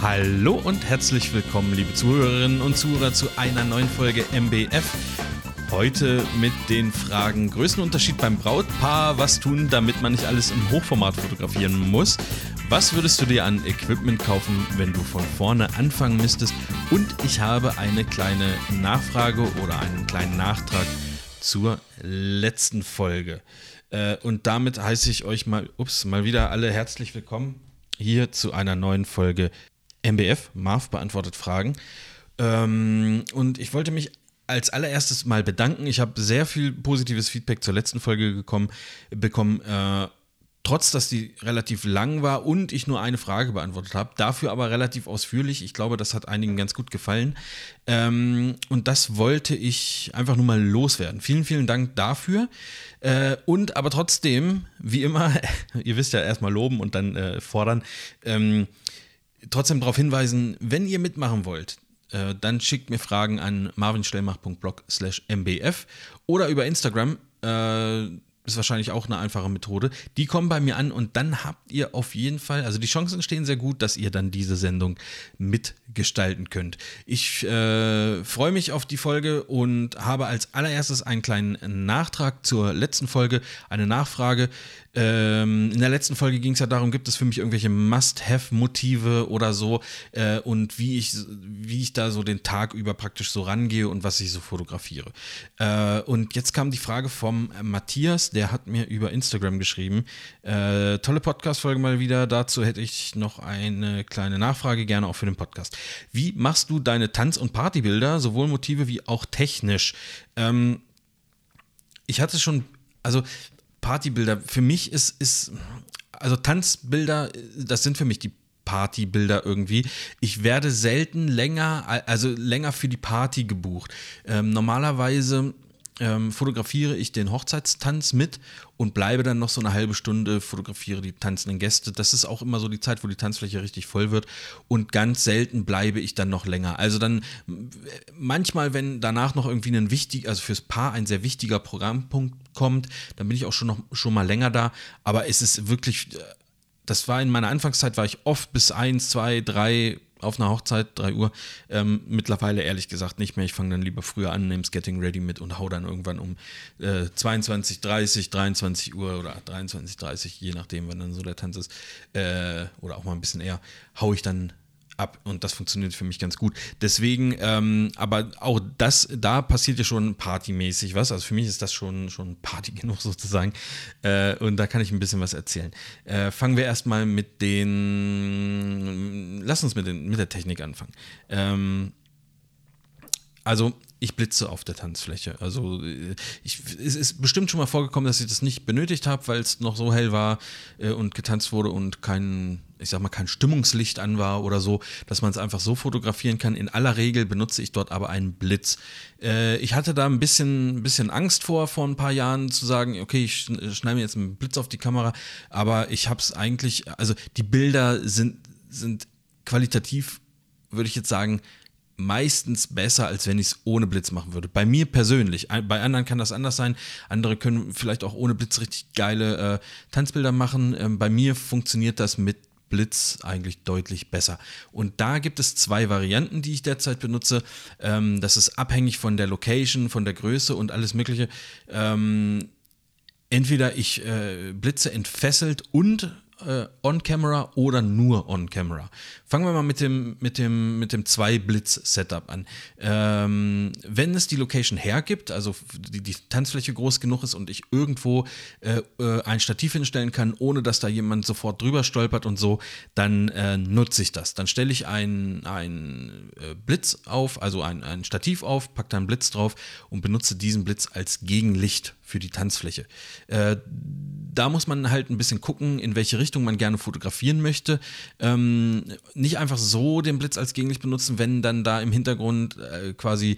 Hallo und herzlich willkommen, liebe Zuhörerinnen und Zuhörer, zu einer neuen Folge MBF. Heute mit den Fragen Größenunterschied beim Brautpaar, was tun, damit man nicht alles im Hochformat fotografieren muss, was würdest du dir an Equipment kaufen, wenn du von vorne anfangen müsstest und ich habe eine kleine Nachfrage oder einen kleinen Nachtrag zur letzten Folge. Äh, und damit heiße ich euch mal, ups, mal wieder alle herzlich willkommen hier zu einer neuen Folge MBF, Marv beantwortet Fragen. Ähm, und ich wollte mich als allererstes mal bedanken. Ich habe sehr viel positives Feedback zur letzten Folge gekommen, bekommen. Äh, trotz dass die relativ lang war und ich nur eine Frage beantwortet habe, dafür aber relativ ausführlich. Ich glaube, das hat einigen ganz gut gefallen. Ähm, und das wollte ich einfach nur mal loswerden. Vielen, vielen Dank dafür. Äh, und aber trotzdem, wie immer, ihr wisst ja erstmal loben und dann äh, fordern. Ähm, trotzdem darauf hinweisen, wenn ihr mitmachen wollt, äh, dann schickt mir Fragen an marvinstellmach.blog slash mbf oder über Instagram. Äh, ist wahrscheinlich auch eine einfache Methode. Die kommen bei mir an und dann habt ihr auf jeden Fall, also die Chancen stehen sehr gut, dass ihr dann diese Sendung mitgestalten könnt. Ich äh, freue mich auf die Folge und habe als allererstes einen kleinen Nachtrag zur letzten Folge, eine Nachfrage. Ähm, in der letzten Folge ging es ja darum, gibt es für mich irgendwelche Must-Have-Motive oder so äh, und wie ich, wie ich da so den Tag über praktisch so rangehe und was ich so fotografiere. Äh, und jetzt kam die Frage vom Matthias, der hat mir über Instagram geschrieben. Äh, tolle Podcast-Folge mal wieder. Dazu hätte ich noch eine kleine Nachfrage, gerne auch für den Podcast. Wie machst du deine Tanz- und Partybilder, sowohl Motive wie auch technisch? Ähm, ich hatte schon, also Partybilder, für mich ist, ist, also Tanzbilder, das sind für mich die Partybilder irgendwie. Ich werde selten länger, also länger für die Party gebucht. Ähm, normalerweise ähm, fotografiere ich den Hochzeitstanz mit und bleibe dann noch so eine halbe Stunde, fotografiere die tanzenden Gäste. Das ist auch immer so die Zeit, wo die Tanzfläche richtig voll wird. Und ganz selten bleibe ich dann noch länger. Also dann manchmal, wenn danach noch irgendwie ein wichtig, also fürs Paar ein sehr wichtiger Programmpunkt kommt, dann bin ich auch schon noch schon mal länger da. Aber es ist wirklich, äh, das war in meiner Anfangszeit, war ich oft bis eins, zwei, drei auf einer Hochzeit, 3 Uhr. Ähm, mittlerweile ehrlich gesagt nicht mehr. Ich fange dann lieber früher an, nehme Getting Ready mit und hau dann irgendwann um äh, 22, 30, 23 Uhr oder 23, 30, je nachdem, wann dann so der Tanz ist, äh, oder auch mal ein bisschen eher, hau ich dann ab und das funktioniert für mich ganz gut. Deswegen, ähm, aber auch das, da passiert ja schon partymäßig was. Also für mich ist das schon, schon Party genug sozusagen. Äh, und da kann ich ein bisschen was erzählen. Äh, fangen wir erstmal mit den, lass uns mit, den, mit der Technik anfangen. Ähm, also ich blitze auf der Tanzfläche. Also ich, es ist bestimmt schon mal vorgekommen, dass ich das nicht benötigt habe, weil es noch so hell war äh, und getanzt wurde und kein, ich sag mal, kein Stimmungslicht an war oder so, dass man es einfach so fotografieren kann. In aller Regel benutze ich dort aber einen Blitz. Äh, ich hatte da ein bisschen, bisschen Angst vor, vor ein paar Jahren zu sagen, okay, ich schneide mir jetzt einen Blitz auf die Kamera, aber ich habe es eigentlich, also die Bilder sind, sind qualitativ, würde ich jetzt sagen, meistens besser, als wenn ich es ohne Blitz machen würde. Bei mir persönlich. Bei anderen kann das anders sein. Andere können vielleicht auch ohne Blitz richtig geile äh, Tanzbilder machen. Ähm, bei mir funktioniert das mit Blitz eigentlich deutlich besser. Und da gibt es zwei Varianten, die ich derzeit benutze. Ähm, das ist abhängig von der Location, von der Größe und alles Mögliche. Ähm, entweder ich äh, blitze entfesselt und äh, on-camera oder nur on-camera. Fangen wir mal mit dem, mit dem, mit dem Zwei-Blitz-Setup an. Ähm, wenn es die Location hergibt, also die, die, Tanzfläche groß genug ist und ich irgendwo äh, äh, ein Stativ hinstellen kann, ohne dass da jemand sofort drüber stolpert und so, dann äh, nutze ich das. Dann stelle ich einen äh, Blitz auf, also ein, ein Stativ auf, packe da einen Blitz drauf und benutze diesen Blitz als Gegenlicht für die Tanzfläche. Äh, da muss man halt ein bisschen gucken, in welche Richtung man gerne fotografieren möchte. Ähm, nicht einfach so den Blitz als Gegenlicht benutzen, wenn dann da im Hintergrund äh, quasi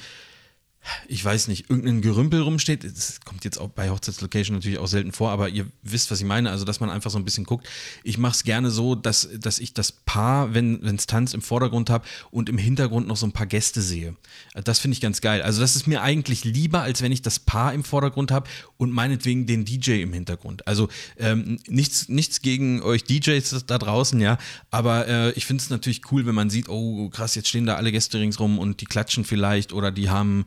ich weiß nicht, irgendein Gerümpel rumsteht. Das kommt jetzt auch bei Hochzeitslocation natürlich auch selten vor, aber ihr wisst, was ich meine. Also, dass man einfach so ein bisschen guckt. Ich mache es gerne so, dass, dass ich das Paar, wenn es tanzt, im Vordergrund habe und im Hintergrund noch so ein paar Gäste sehe. Das finde ich ganz geil. Also, das ist mir eigentlich lieber, als wenn ich das Paar im Vordergrund habe und meinetwegen den DJ im Hintergrund. Also, ähm, nichts, nichts gegen euch DJs da draußen, ja, aber äh, ich finde es natürlich cool, wenn man sieht, oh krass, jetzt stehen da alle Gäste ringsrum und die klatschen vielleicht oder die haben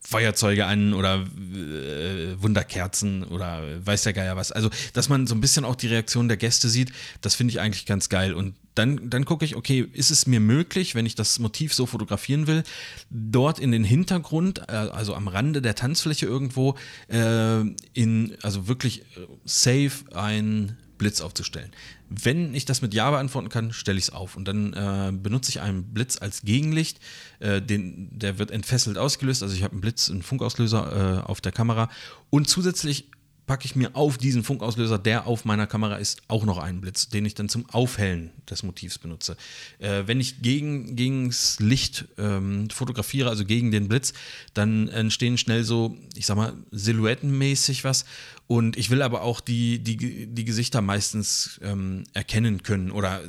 Feuerzeuge an oder äh, Wunderkerzen oder weiß der Geier was. Also, dass man so ein bisschen auch die Reaktion der Gäste sieht, das finde ich eigentlich ganz geil. Und dann, dann gucke ich, okay, ist es mir möglich, wenn ich das Motiv so fotografieren will, dort in den Hintergrund, äh, also am Rande der Tanzfläche irgendwo, äh, in, also wirklich äh, safe ein Blitz aufzustellen. Wenn ich das mit Ja beantworten kann, stelle ich es auf und dann äh, benutze ich einen Blitz als Gegenlicht. Äh, den, der wird entfesselt ausgelöst, also ich habe einen Blitz, einen Funkauslöser äh, auf der Kamera und zusätzlich packe ich mir auf diesen Funkauslöser, der auf meiner Kamera ist, auch noch einen Blitz, den ich dann zum Aufhellen des Motivs benutze. Äh, wenn ich gegen, gegens Licht ähm, fotografiere, also gegen den Blitz, dann entstehen schnell so, ich sag mal, silhouettenmäßig was und ich will aber auch die, die, die Gesichter meistens ähm, erkennen können. Oder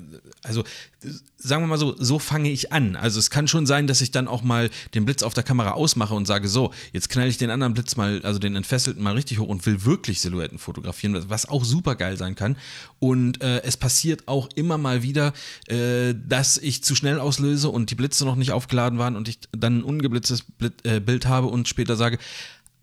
also sagen wir mal so, so fange ich an. Also es kann schon sein, dass ich dann auch mal den Blitz auf der Kamera ausmache und sage, so, jetzt knall ich den anderen Blitz mal, also den entfesselten mal richtig hoch und will wirklich Silhouetten fotografieren, was auch super geil sein kann. Und äh, es passiert auch immer mal wieder, äh, dass ich zu schnell auslöse und die Blitze noch nicht aufgeladen waren und ich dann ein ungeblitztes äh, Bild habe und später sage,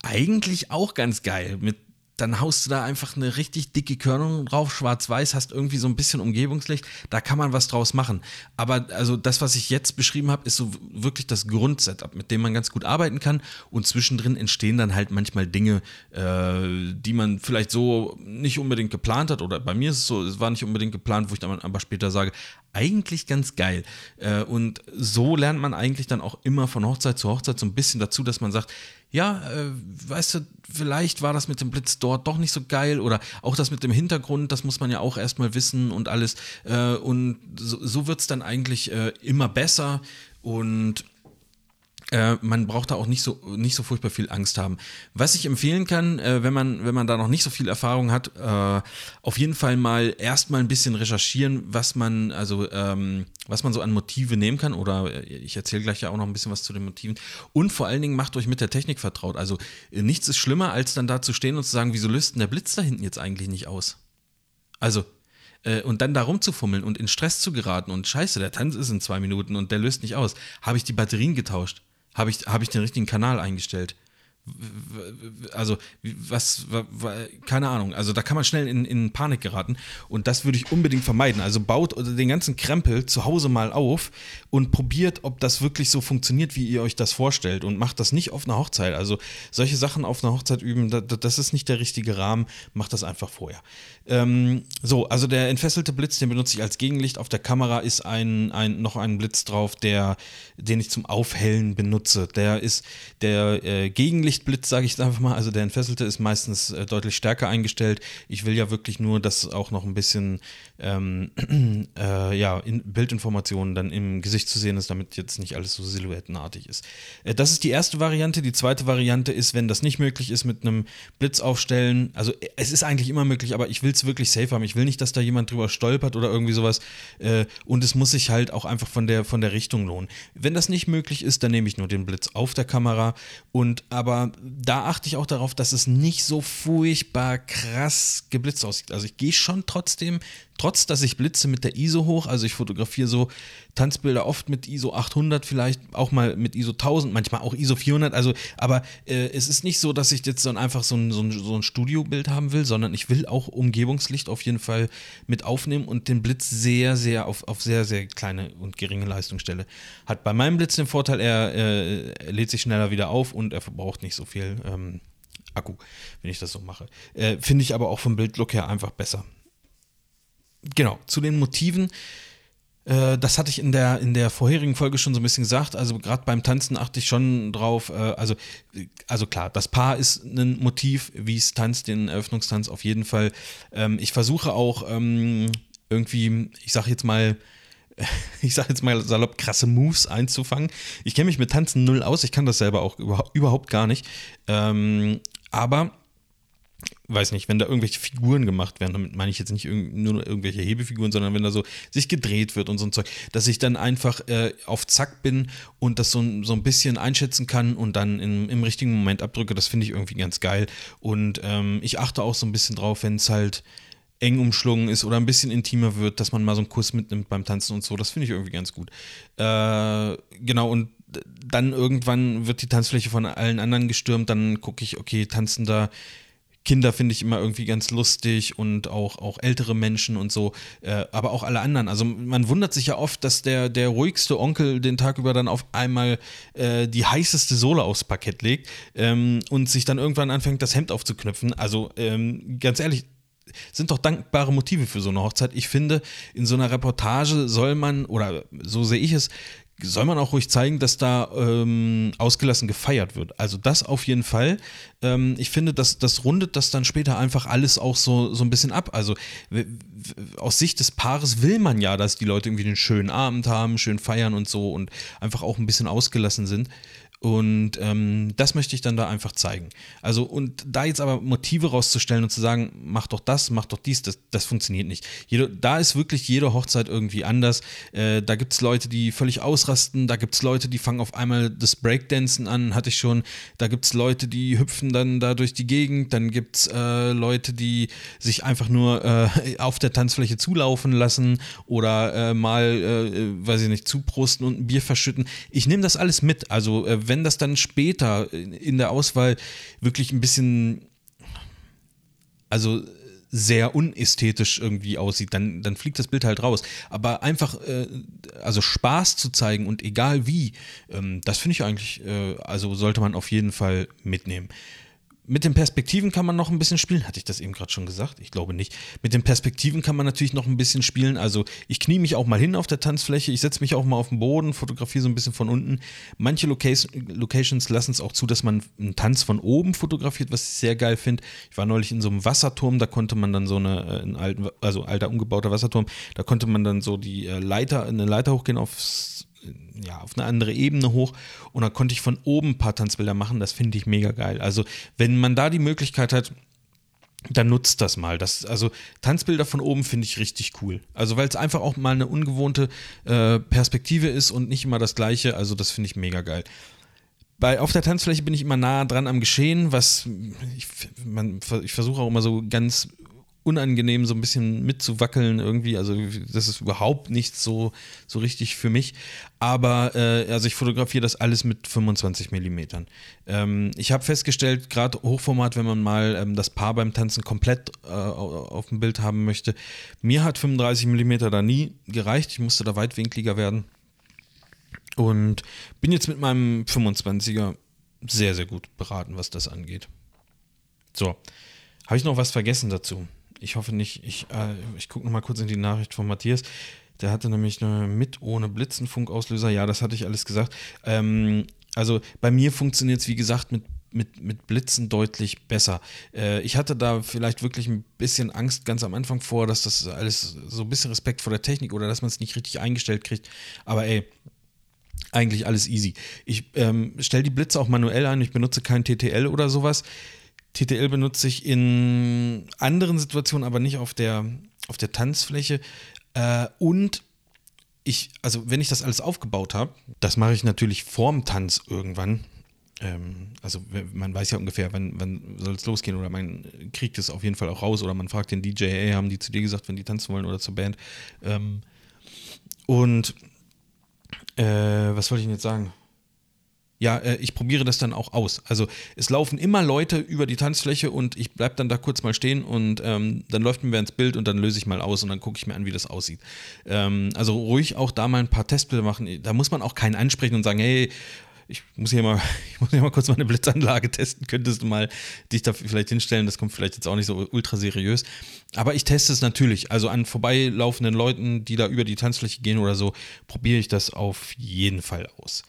eigentlich auch ganz geil mit dann haust du da einfach eine richtig dicke Körnung drauf, schwarz-weiß, hast irgendwie so ein bisschen Umgebungslicht, da kann man was draus machen. Aber also das, was ich jetzt beschrieben habe, ist so wirklich das Grundsetup, mit dem man ganz gut arbeiten kann und zwischendrin entstehen dann halt manchmal Dinge, äh, die man vielleicht so nicht unbedingt geplant hat oder bei mir ist es so, es war nicht unbedingt geplant, wo ich dann aber später sage, eigentlich ganz geil. Äh, und so lernt man eigentlich dann auch immer von Hochzeit zu Hochzeit so ein bisschen dazu, dass man sagt, ja, äh, weißt du, vielleicht war das mit dem Blitz dort doch nicht so geil oder auch das mit dem Hintergrund, das muss man ja auch erstmal wissen und alles. Äh, und so, wird es dann eigentlich immer besser und äh, man braucht da auch nicht so, nicht so furchtbar viel Angst haben. Was ich empfehlen kann, äh, wenn, man, wenn man da noch nicht so viel Erfahrung hat, äh, auf jeden Fall mal erstmal ein bisschen recherchieren, was man, also, ähm, was man so an Motive nehmen kann. Oder äh, ich erzähle gleich ja auch noch ein bisschen was zu den Motiven. Und vor allen Dingen macht euch mit der Technik vertraut. Also äh, nichts ist schlimmer, als dann da zu stehen und zu sagen, wieso löst denn der Blitz da hinten jetzt eigentlich nicht aus? Also, und dann da rumzufummeln und in Stress zu geraten und scheiße, der Tanz ist in zwei Minuten und der löst nicht aus. Habe ich die Batterien getauscht? Habe ich, hab ich den richtigen Kanal eingestellt? Also was, keine Ahnung, also da kann man schnell in, in Panik geraten und das würde ich unbedingt vermeiden. Also baut den ganzen Krempel zu Hause mal auf und probiert, ob das wirklich so funktioniert, wie ihr euch das vorstellt und macht das nicht auf einer Hochzeit. Also solche Sachen auf einer Hochzeit üben, das ist nicht der richtige Rahmen, macht das einfach vorher. Ähm, so, also der entfesselte Blitz, den benutze ich als Gegenlicht. Auf der Kamera ist ein, ein, noch ein Blitz drauf, der, den ich zum Aufhellen benutze. Der ist der äh, Gegenlicht Lichtblitz, sage ich einfach mal. Also der entfesselte ist meistens äh, deutlich stärker eingestellt. Ich will ja wirklich nur, dass auch noch ein bisschen ähm, äh, ja, in Bildinformationen dann im Gesicht zu sehen ist, damit jetzt nicht alles so silhouettenartig ist. Äh, das ist die erste Variante. Die zweite Variante ist, wenn das nicht möglich ist, mit einem Blitz aufstellen. Also äh, es ist eigentlich immer möglich, aber ich will es wirklich safe haben. Ich will nicht, dass da jemand drüber stolpert oder irgendwie sowas. Äh, und es muss sich halt auch einfach von der, von der Richtung lohnen. Wenn das nicht möglich ist, dann nehme ich nur den Blitz auf der Kamera und aber da achte ich auch darauf, dass es nicht so furchtbar krass geblitzt aussieht. Also ich gehe schon trotzdem, trotz dass ich blitze mit der ISO hoch, also ich fotografiere so Tanzbilder oft mit ISO 800, vielleicht auch mal mit ISO 1000, manchmal auch ISO 400. Also, aber äh, es ist nicht so, dass ich jetzt dann einfach so ein, so, ein, so ein Studiobild haben will, sondern ich will auch Umgebungslicht auf jeden Fall mit aufnehmen und den Blitz sehr, sehr auf, auf sehr, sehr kleine und geringe Leistung stelle. Hat bei meinem Blitz den Vorteil, er, äh, er lädt sich schneller wieder auf und er verbraucht nicht so viel ähm, Akku, wenn ich das so mache. Äh, Finde ich aber auch vom Bildlook her einfach besser. Genau, zu den Motiven. Äh, das hatte ich in der, in der vorherigen Folge schon so ein bisschen gesagt. Also gerade beim Tanzen achte ich schon drauf. Äh, also, also klar, das Paar ist ein Motiv, wie es tanzt, den Eröffnungstanz auf jeden Fall. Ähm, ich versuche auch ähm, irgendwie, ich sage jetzt mal, ich sage jetzt mal salopp, krasse Moves einzufangen. Ich kenne mich mit Tanzen null aus, ich kann das selber auch überhaupt gar nicht. Ähm, aber weiß nicht, wenn da irgendwelche Figuren gemacht werden, damit meine ich jetzt nicht nur irgendwelche Hebefiguren, sondern wenn da so sich gedreht wird und so ein Zeug, dass ich dann einfach äh, auf Zack bin und das so, so ein bisschen einschätzen kann und dann in, im richtigen Moment abdrücke, das finde ich irgendwie ganz geil. Und ähm, ich achte auch so ein bisschen drauf, wenn es halt eng umschlungen ist oder ein bisschen intimer wird, dass man mal so einen Kuss mitnimmt beim Tanzen und so. Das finde ich irgendwie ganz gut. Äh, genau, und dann irgendwann wird die Tanzfläche von allen anderen gestürmt, dann gucke ich, okay, tanzen da Kinder finde ich immer irgendwie ganz lustig und auch, auch ältere Menschen und so, äh, aber auch alle anderen. Also man wundert sich ja oft, dass der, der ruhigste Onkel den Tag über dann auf einmal äh, die heißeste Sohle aufs Parkett legt ähm, und sich dann irgendwann anfängt, das Hemd aufzuknüpfen. Also ähm, ganz ehrlich, sind doch dankbare Motive für so eine Hochzeit. Ich finde, in so einer Reportage soll man, oder so sehe ich es, soll man auch ruhig zeigen, dass da ähm, ausgelassen gefeiert wird. Also das auf jeden Fall. Ähm, ich finde, das, das rundet das dann später einfach alles auch so, so ein bisschen ab. Also aus Sicht des Paares will man ja, dass die Leute irgendwie einen schönen Abend haben, schön feiern und so und einfach auch ein bisschen ausgelassen sind. Und ähm, das möchte ich dann da einfach zeigen. Also, und da jetzt aber Motive rauszustellen und zu sagen, mach doch das, mach doch dies, das, das funktioniert nicht. Jede, da ist wirklich jede Hochzeit irgendwie anders. Äh, da gibt es Leute, die völlig ausrasten, da gibt es Leute, die fangen auf einmal das Breakdancen an, hatte ich schon. Da gibt es Leute, die hüpfen dann da durch die Gegend, dann gibt es äh, Leute, die sich einfach nur äh, auf der Tanzfläche zulaufen lassen oder äh, mal, äh, weiß ich nicht, zuprusten und ein Bier verschütten. Ich nehme das alles mit. Also, äh, wenn das dann später in der Auswahl wirklich ein bisschen, also sehr unästhetisch irgendwie aussieht, dann, dann fliegt das Bild halt raus. Aber einfach, äh, also Spaß zu zeigen und egal wie, ähm, das finde ich eigentlich, äh, also sollte man auf jeden Fall mitnehmen. Mit den Perspektiven kann man noch ein bisschen spielen. Hatte ich das eben gerade schon gesagt? Ich glaube nicht. Mit den Perspektiven kann man natürlich noch ein bisschen spielen. Also ich knie mich auch mal hin auf der Tanzfläche, ich setze mich auch mal auf den Boden, fotografiere so ein bisschen von unten. Manche Location, Locations lassen es auch zu, dass man einen Tanz von oben fotografiert, was ich sehr geil finde. Ich war neulich in so einem Wasserturm, da konnte man dann so eine, äh, einen alten, also alter umgebauter Wasserturm, da konnte man dann so die äh, Leiter, eine Leiter hochgehen aufs ja, auf eine andere Ebene hoch und da konnte ich von oben ein paar Tanzbilder machen. Das finde ich mega geil. Also, wenn man da die Möglichkeit hat, dann nutzt das mal. Das, also Tanzbilder von oben finde ich richtig cool. Also weil es einfach auch mal eine ungewohnte äh, Perspektive ist und nicht immer das gleiche. Also das finde ich mega geil. Bei, auf der Tanzfläche bin ich immer nah dran am Geschehen, was ich, ich versuche auch immer so ganz unangenehm, so ein bisschen mitzuwackeln irgendwie. Also das ist überhaupt nicht so, so richtig für mich. Aber äh, also ich fotografiere das alles mit 25 Millimetern. Ähm, ich habe festgestellt, gerade Hochformat, wenn man mal ähm, das Paar beim Tanzen komplett äh, auf dem Bild haben möchte, mir hat 35 Millimeter da nie gereicht. Ich musste da weitwinkliger werden. Und bin jetzt mit meinem 25er sehr, sehr gut beraten, was das angeht. So, habe ich noch was vergessen dazu? Ich hoffe nicht. Ich, äh, ich gucke noch mal kurz in die Nachricht von Matthias. Der hatte nämlich eine mit ohne Blitzenfunkauslöser. Ja, das hatte ich alles gesagt. Ähm, also bei mir funktioniert es, wie gesagt, mit mit, mit Blitzen deutlich besser. Äh, ich hatte da vielleicht wirklich ein bisschen Angst ganz am Anfang vor, dass das alles so ein bisschen Respekt vor der Technik oder dass man es nicht richtig eingestellt kriegt. Aber ey, eigentlich alles easy. Ich ähm, stelle die Blitze auch manuell ein, ich benutze kein TTL oder sowas. TTL benutze ich in anderen Situationen, aber nicht auf der, auf der Tanzfläche. Äh, und ich, also wenn ich das alles aufgebaut habe, das mache ich natürlich vorm Tanz irgendwann. Ähm, also man weiß ja ungefähr, wann, wann soll es losgehen oder man kriegt es auf jeden Fall auch raus oder man fragt den DJ, hey, haben die zu dir gesagt, wenn die tanzen wollen oder zur Band. Ähm, und äh, was wollte ich denn jetzt sagen? Ja, äh, ich probiere das dann auch aus. Also es laufen immer Leute über die Tanzfläche und ich bleibe dann da kurz mal stehen und ähm, dann läuft mir wer ins Bild und dann löse ich mal aus und dann gucke ich mir an, wie das aussieht. Ähm, also ruhig auch da mal ein paar Testbilder machen. Da muss man auch keinen ansprechen und sagen, hey, ich muss hier mal, ich muss hier mal kurz meine Blitzanlage testen. Könntest du mal dich da vielleicht hinstellen? Das kommt vielleicht jetzt auch nicht so ultra seriös. Aber ich teste es natürlich. Also an vorbeilaufenden Leuten, die da über die Tanzfläche gehen oder so, probiere ich das auf jeden Fall aus.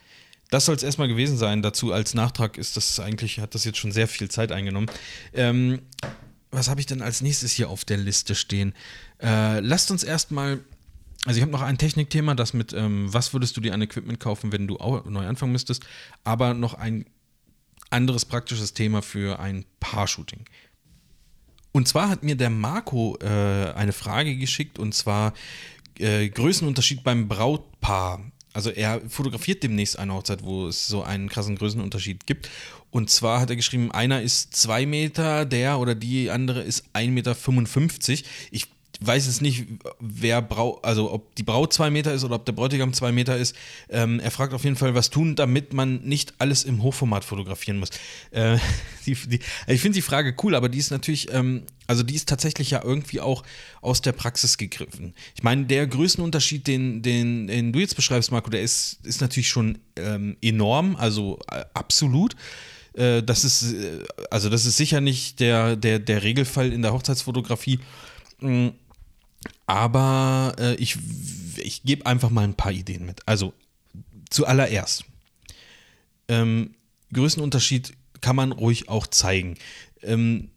Das soll es erstmal gewesen sein. Dazu als Nachtrag ist das eigentlich, hat das jetzt schon sehr viel Zeit eingenommen. Ähm, was habe ich denn als nächstes hier auf der Liste stehen? Äh, lasst uns erstmal also ich habe noch ein Technikthema, das mit, ähm, was würdest du dir an Equipment kaufen, wenn du neu anfangen müsstest, aber noch ein anderes praktisches Thema für ein Paar-Shooting. Und zwar hat mir der Marco äh, eine Frage geschickt und zwar äh, Größenunterschied beim Brautpaar. Also er fotografiert demnächst eine Hochzeit, wo es so einen krassen Größenunterschied gibt. Und zwar hat er geschrieben, einer ist zwei Meter, der oder die andere ist 1,55 Meter. Ich weiß es nicht, wer Brau also ob die Braut zwei Meter ist oder ob der Bräutigam zwei Meter ist. Ähm, er fragt auf jeden Fall, was tun, damit man nicht alles im Hochformat fotografieren muss. Äh, die, die, ich finde die Frage cool, aber die ist natürlich, ähm, also die ist tatsächlich ja irgendwie auch aus der Praxis gegriffen. Ich meine, der Größenunterschied, den, den, den du jetzt beschreibst, Marco, der ist, ist natürlich schon ähm, enorm, also äh, absolut äh, das ist, äh, also das ist sicher nicht der, der, der Regelfall in der Hochzeitsfotografie. Aber äh, ich, ich gebe einfach mal ein paar Ideen mit. Also zuallererst, ähm, Größenunterschied kann man ruhig auch zeigen. Ähm,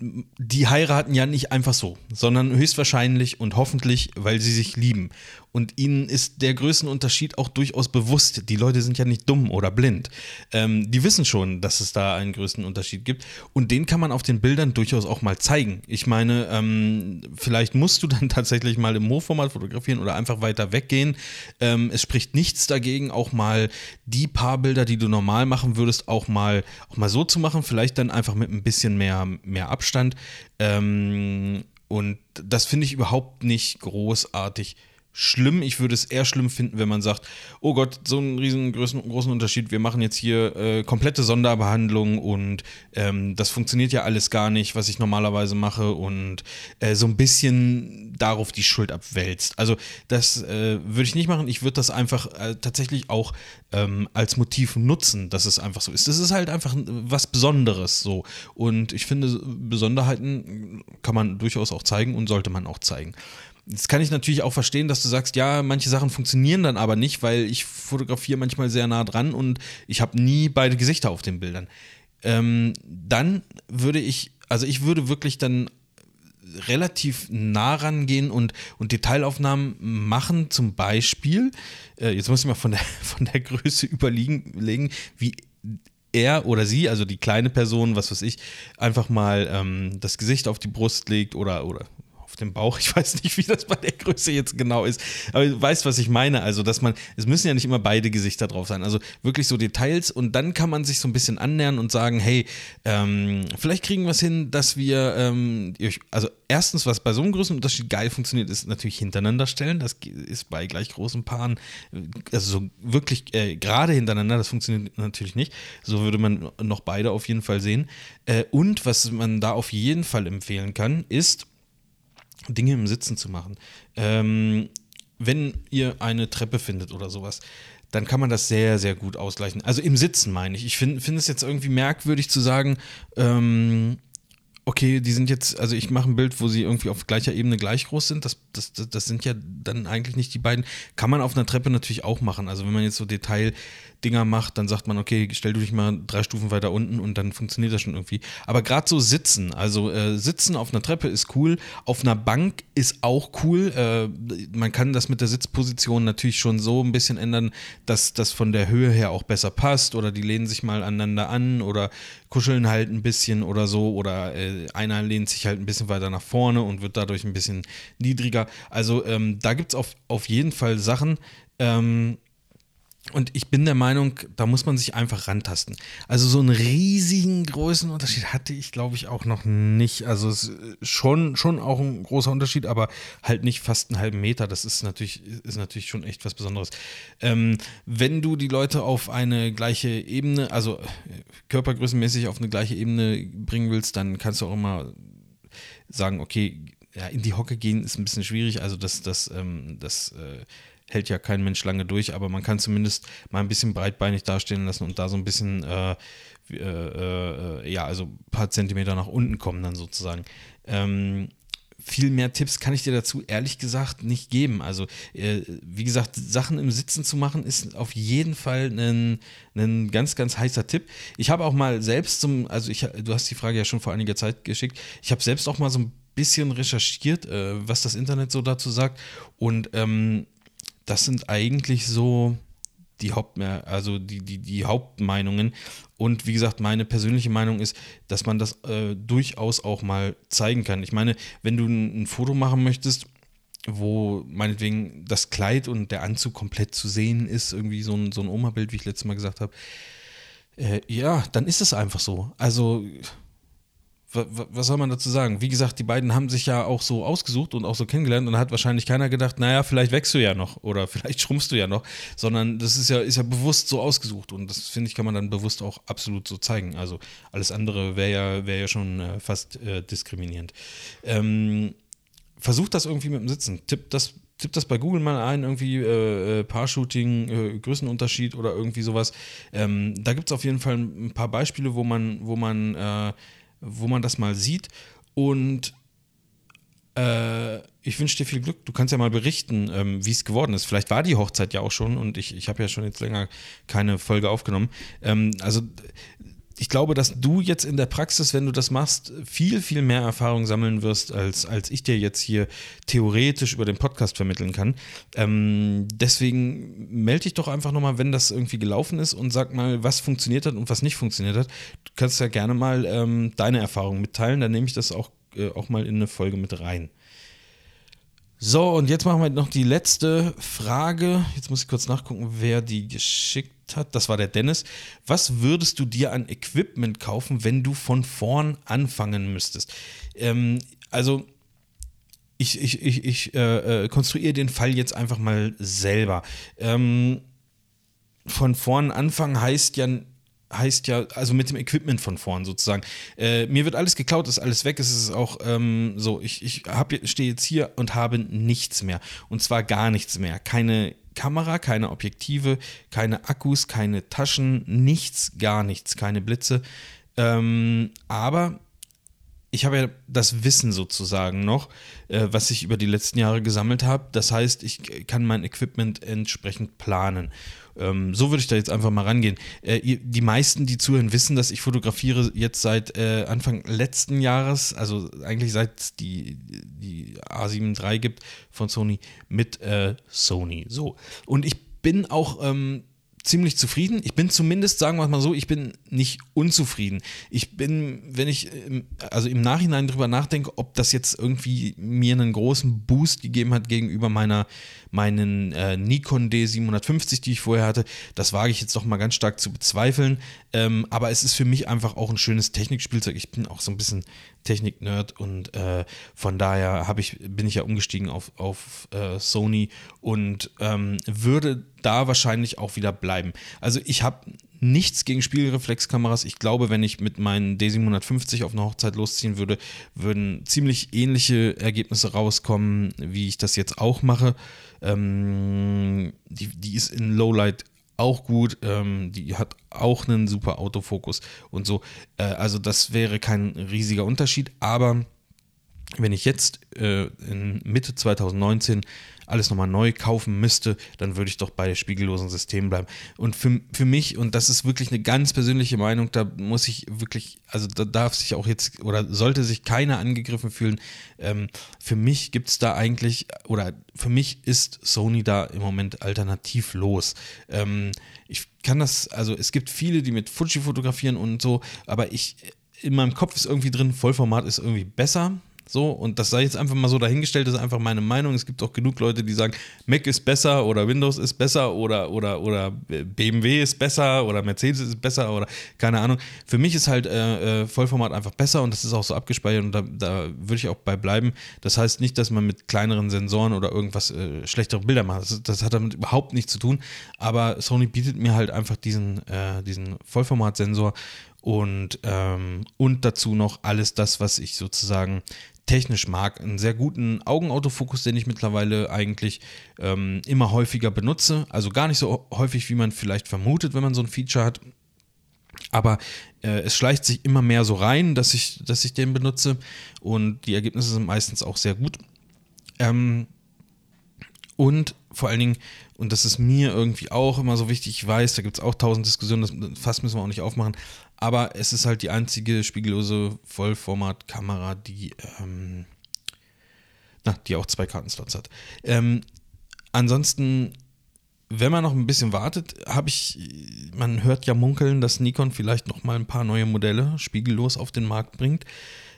die heiraten ja nicht einfach so, sondern höchstwahrscheinlich und hoffentlich, weil sie sich lieben. Und ihnen ist der Größenunterschied auch durchaus bewusst. Die Leute sind ja nicht dumm oder blind. Ähm, die wissen schon, dass es da einen Größenunterschied gibt. Und den kann man auf den Bildern durchaus auch mal zeigen. Ich meine, ähm, vielleicht musst du dann tatsächlich mal im Hochformat fotografieren oder einfach weiter weggehen. Ähm, es spricht nichts dagegen, auch mal die paar Bilder, die du normal machen würdest, auch mal, auch mal so zu machen. Vielleicht dann einfach mit ein bisschen mehr, mehr Abstand. Ähm, und das finde ich überhaupt nicht großartig schlimm. Ich würde es eher schlimm finden, wenn man sagt, oh Gott, so einen riesengroßen großen Unterschied, wir machen jetzt hier äh, komplette Sonderbehandlung und ähm, das funktioniert ja alles gar nicht, was ich normalerweise mache und äh, so ein bisschen darauf die Schuld abwälzt. Also das äh, würde ich nicht machen. Ich würde das einfach äh, tatsächlich auch ähm, als Motiv nutzen, dass es einfach so ist. Das ist halt einfach was Besonderes so. Und ich finde, Besonderheiten kann man durchaus auch zeigen und sollte man auch zeigen. Jetzt kann ich natürlich auch verstehen, dass du sagst, ja, manche Sachen funktionieren dann aber nicht, weil ich fotografiere manchmal sehr nah dran und ich habe nie beide Gesichter auf den Bildern. Ähm, dann würde ich, also ich würde wirklich dann relativ nah rangehen und, und Detailaufnahmen machen, zum Beispiel, äh, jetzt muss ich mal von der, von der Größe überlegen, wie er oder sie, also die kleine Person, was weiß ich, einfach mal ähm, das Gesicht auf die Brust legt oder, oder dem Bauch. Ich weiß nicht, wie das bei der Größe jetzt genau ist. Aber du weißt, was ich meine. Also, dass man, es müssen ja nicht immer beide Gesichter drauf sein. Also wirklich so Details und dann kann man sich so ein bisschen annähern und sagen, hey, ähm, vielleicht kriegen wir es hin, dass wir, ähm, also erstens, was bei so einem großen Unterschied geil funktioniert, ist natürlich hintereinander stellen. Das ist bei gleich großen Paaren, also so wirklich äh, gerade hintereinander, das funktioniert natürlich nicht. So würde man noch beide auf jeden Fall sehen. Äh, und was man da auf jeden Fall empfehlen kann, ist, Dinge im Sitzen zu machen. Ähm, wenn ihr eine Treppe findet oder sowas, dann kann man das sehr, sehr gut ausgleichen. Also im Sitzen meine ich. Ich finde find es jetzt irgendwie merkwürdig zu sagen, ähm, okay, die sind jetzt, also ich mache ein Bild, wo sie irgendwie auf gleicher Ebene gleich groß sind. Das, das, das, das sind ja dann eigentlich nicht die beiden. Kann man auf einer Treppe natürlich auch machen. Also wenn man jetzt so Detail, Dinger macht, dann sagt man, okay, stell du dich mal drei Stufen weiter unten und dann funktioniert das schon irgendwie. Aber gerade so sitzen, also äh, sitzen auf einer Treppe ist cool, auf einer Bank ist auch cool. Äh, man kann das mit der Sitzposition natürlich schon so ein bisschen ändern, dass das von der Höhe her auch besser passt oder die lehnen sich mal aneinander an oder kuscheln halt ein bisschen oder so oder äh, einer lehnt sich halt ein bisschen weiter nach vorne und wird dadurch ein bisschen niedriger. Also ähm, da gibt es auf, auf jeden Fall Sachen, ähm, und ich bin der Meinung, da muss man sich einfach rantasten. Also so einen riesigen Größenunterschied hatte ich, glaube ich, auch noch nicht. Also es ist schon, schon auch ein großer Unterschied, aber halt nicht fast einen halben Meter. Das ist natürlich, ist natürlich schon echt was Besonderes. Ähm, wenn du die Leute auf eine gleiche Ebene, also äh, körpergrößenmäßig auf eine gleiche Ebene bringen willst, dann kannst du auch immer sagen, okay, ja, in die Hocke gehen ist ein bisschen schwierig. Also das, das, ähm, das äh, hält ja kein Mensch lange durch, aber man kann zumindest mal ein bisschen breitbeinig dastehen lassen und da so ein bisschen, äh, äh, äh, ja, also ein paar Zentimeter nach unten kommen dann sozusagen. Ähm, viel mehr Tipps kann ich dir dazu ehrlich gesagt nicht geben. Also, äh, wie gesagt, Sachen im Sitzen zu machen, ist auf jeden Fall ein, ein ganz, ganz heißer Tipp. Ich habe auch mal selbst zum, also ich, du hast die Frage ja schon vor einiger Zeit geschickt, ich habe selbst auch mal so ein bisschen recherchiert, äh, was das Internet so dazu sagt. Und ähm, das sind eigentlich so die Haupt, also die, die, die Hauptmeinungen. Und wie gesagt, meine persönliche Meinung ist, dass man das äh, durchaus auch mal zeigen kann. Ich meine, wenn du ein, ein Foto machen möchtest, wo meinetwegen das Kleid und der Anzug komplett zu sehen ist, irgendwie so ein, so ein Oma-Bild, wie ich letztes Mal gesagt habe, äh, ja, dann ist es einfach so. Also was soll man dazu sagen? Wie gesagt, die beiden haben sich ja auch so ausgesucht und auch so kennengelernt und hat wahrscheinlich keiner gedacht, naja, vielleicht wächst du ja noch oder vielleicht schrumpfst du ja noch, sondern das ist ja, ist ja bewusst so ausgesucht und das finde ich, kann man dann bewusst auch absolut so zeigen. Also alles andere wäre ja, wär ja schon äh, fast äh, diskriminierend. Ähm, versucht das irgendwie mit dem Sitzen. Tippt das, tippt das bei Google mal ein, irgendwie äh, äh Paar-Shooting, äh, Größenunterschied oder irgendwie sowas. Ähm, da gibt es auf jeden Fall ein paar Beispiele, wo man, wo man äh, wo man das mal sieht. Und äh, ich wünsche dir viel Glück. Du kannst ja mal berichten, ähm, wie es geworden ist. Vielleicht war die Hochzeit ja auch schon und ich, ich habe ja schon jetzt länger keine Folge aufgenommen. Ähm, also ich glaube, dass du jetzt in der Praxis, wenn du das machst, viel, viel mehr Erfahrung sammeln wirst, als, als ich dir jetzt hier theoretisch über den Podcast vermitteln kann. Ähm, deswegen melde dich doch einfach nochmal, wenn das irgendwie gelaufen ist und sag mal, was funktioniert hat und was nicht funktioniert hat. Du kannst ja gerne mal ähm, deine Erfahrung mitteilen, dann nehme ich das auch, äh, auch mal in eine Folge mit rein. So, und jetzt machen wir noch die letzte Frage. Jetzt muss ich kurz nachgucken, wer die geschickt hat. Das war der Dennis. Was würdest du dir an Equipment kaufen, wenn du von vorn anfangen müsstest? Ähm, also, ich, ich, ich, ich äh, äh, konstruiere den Fall jetzt einfach mal selber. Ähm, von vorn anfangen heißt ja heißt ja, also mit dem Equipment von vorn sozusagen. Äh, mir wird alles geklaut, ist alles weg. Es ist auch ähm, so, ich, ich stehe jetzt hier und habe nichts mehr. Und zwar gar nichts mehr. Keine Kamera, keine Objektive, keine Akkus, keine Taschen, nichts, gar nichts, keine Blitze. Ähm, aber ich habe ja das Wissen sozusagen noch, äh, was ich über die letzten Jahre gesammelt habe. Das heißt, ich kann mein Equipment entsprechend planen. Ähm, so würde ich da jetzt einfach mal rangehen. Äh, die meisten, die zuhören, wissen, dass ich fotografiere jetzt seit äh, Anfang letzten Jahres, also eigentlich seit es die, die A7 III gibt von Sony mit äh, Sony. So. Und ich bin auch ähm, ziemlich zufrieden. Ich bin zumindest, sagen wir mal so, ich bin nicht unzufrieden. Ich bin, wenn ich also im Nachhinein drüber nachdenke, ob das jetzt irgendwie mir einen großen Boost gegeben hat gegenüber meiner meinen äh, Nikon D750, die ich vorher hatte, das wage ich jetzt doch mal ganz stark zu bezweifeln. Ähm, aber es ist für mich einfach auch ein schönes Technikspielzeug. Ich bin auch so ein bisschen Technik-Nerd und äh, von daher ich, bin ich ja umgestiegen auf, auf äh, Sony und ähm, würde da wahrscheinlich auch wieder bleiben. Also ich habe nichts gegen Spiegelreflexkameras. Ich glaube, wenn ich mit meinen D750 auf eine Hochzeit losziehen würde, würden ziemlich ähnliche Ergebnisse rauskommen, wie ich das jetzt auch mache. Ähm, die, die ist in Lowlight auch gut. Ähm, die hat auch einen super Autofokus und so. Äh, also das wäre kein riesiger Unterschied, aber wenn ich jetzt äh, in Mitte 2019 alles nochmal neu kaufen müsste, dann würde ich doch bei spiegellosen Systemen bleiben. Und für, für mich, und das ist wirklich eine ganz persönliche Meinung, da muss ich wirklich, also da darf sich auch jetzt oder sollte sich keiner angegriffen fühlen. Ähm, für mich gibt es da eigentlich, oder für mich ist Sony da im Moment alternativlos. Ähm, ich kann das, also es gibt viele, die mit Fuji fotografieren und so, aber ich, in meinem Kopf ist irgendwie drin, Vollformat ist irgendwie besser. So, und das sei jetzt einfach mal so dahingestellt, das ist einfach meine Meinung. Es gibt auch genug Leute, die sagen, Mac ist besser oder Windows ist besser oder, oder, oder BMW ist besser oder Mercedes ist besser oder keine Ahnung. Für mich ist halt äh, äh, Vollformat einfach besser und das ist auch so abgespeichert und da, da würde ich auch bei bleiben. Das heißt nicht, dass man mit kleineren Sensoren oder irgendwas äh, schlechtere Bilder macht. Das, das, hat damit überhaupt nichts zu tun. Aber Sony bietet mir halt einfach diesen, äh, diesen Vollformatsensor und, ähm, und dazu noch alles das, was ich sozusagen technisch mag. Einen sehr guten Augenautofokus, den ich mittlerweile eigentlich ähm, immer häufiger benutze. Also gar nicht so häufig, wie man vielleicht vermutet, wenn man so ein Feature hat. Aber äh, es schleicht sich immer mehr so rein, dass ich, dass ich den benutze. Und die Ergebnisse sind meistens auch sehr gut. Ähm, und vor allen Dingen, und das ist mir irgendwie auch immer so wichtig, ich weiß, da gibt es auch tausend Diskussionen, das fast müssen wir auch nicht aufmachen, aber es ist halt die einzige spiegellose Vollformatkamera, die, ähm, Na, die auch zwei Kartenslots hat. Ähm, ansonsten, wenn man noch ein bisschen wartet, habe ich, man hört ja munkeln, dass Nikon vielleicht noch mal ein paar neue Modelle spiegellos auf den Markt bringt.